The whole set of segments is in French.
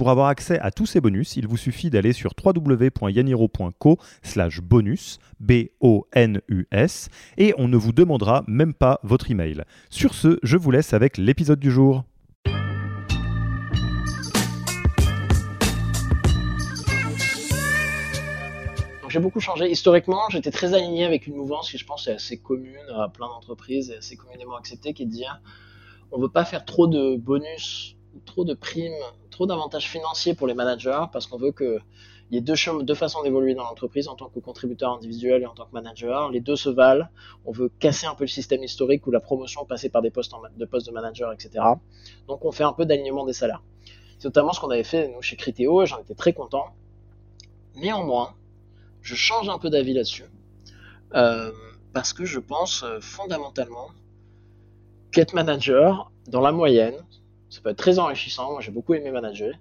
Pour avoir accès à tous ces bonus, il vous suffit d'aller sur www.yaniro.co slash bonus, B-O-N-U-S, et on ne vous demandera même pas votre email. Sur ce, je vous laisse avec l'épisode du jour. j'ai beaucoup changé. Historiquement, j'étais très aligné avec une mouvance qui, je pense, est assez commune à plein d'entreprises et assez communément acceptée, qui est de dire on ne veut pas faire trop de bonus, trop de primes, trop d'avantages financiers pour les managers, parce qu'on veut qu'il y ait deux, façons d'évoluer dans l'entreprise en tant que contributeur individuel et en tant que manager. Les deux se valent. On veut casser un peu le système historique où la promotion passait par des postes de manager, etc. Donc on fait un peu d'alignement des salaires. C'est notamment ce qu'on avait fait nous chez Criteo et j'en étais très content. Néanmoins, je change un peu d'avis là-dessus. Euh, parce que je pense euh, fondamentalement qu'être manager, dans la moyenne, ça peut être très enrichissant. Moi, j'ai beaucoup aimé manager,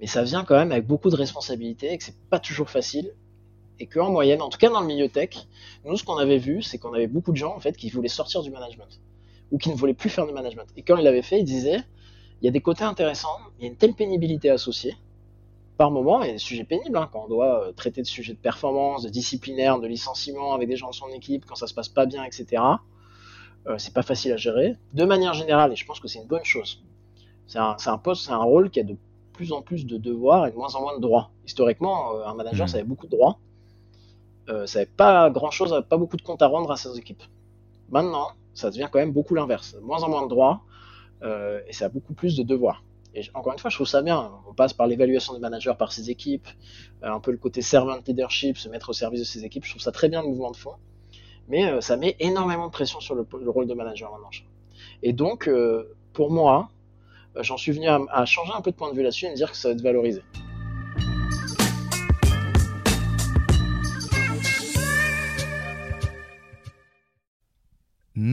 mais ça vient quand même avec beaucoup de responsabilités et que c'est pas toujours facile. Et qu'en moyenne, en tout cas dans le milieu tech, nous, ce qu'on avait vu, c'est qu'on avait beaucoup de gens en fait qui voulaient sortir du management ou qui ne voulaient plus faire de management. Et quand ils l'avaient fait, ils disaient il y a des côtés intéressants, il y a une telle pénibilité associée par moment, il y a des sujets pénibles, hein, quand on doit euh, traiter de sujets de performance, de disciplinaire, de licenciement avec des gens de son équipe, quand ça se passe pas bien, etc. Euh, c'est pas facile à gérer. De manière générale, et je pense que c'est une bonne chose, c'est un, un, poste, c'est un rôle qui a de plus en plus de devoirs et de moins en moins de droits. Historiquement, euh, un manager, mmh. ça avait beaucoup de droits. Euh, ça n'avait pas grand chose, pas beaucoup de comptes à rendre à ses équipes. Maintenant, ça devient quand même beaucoup l'inverse. Moins en moins de droits euh, et ça a beaucoup plus de devoirs. Et encore une fois, je trouve ça bien. On passe par l'évaluation des managers par ses équipes, euh, un peu le côté servant leadership, se mettre au service de ses équipes. Je trouve ça très bien le mouvement de fond. Mais euh, ça met énormément de pression sur le, le rôle de manager maintenant. Et donc, euh, pour moi, j'en suis venu à, changer un peu de point de vue là-dessus et me dire que ça va être valorisé.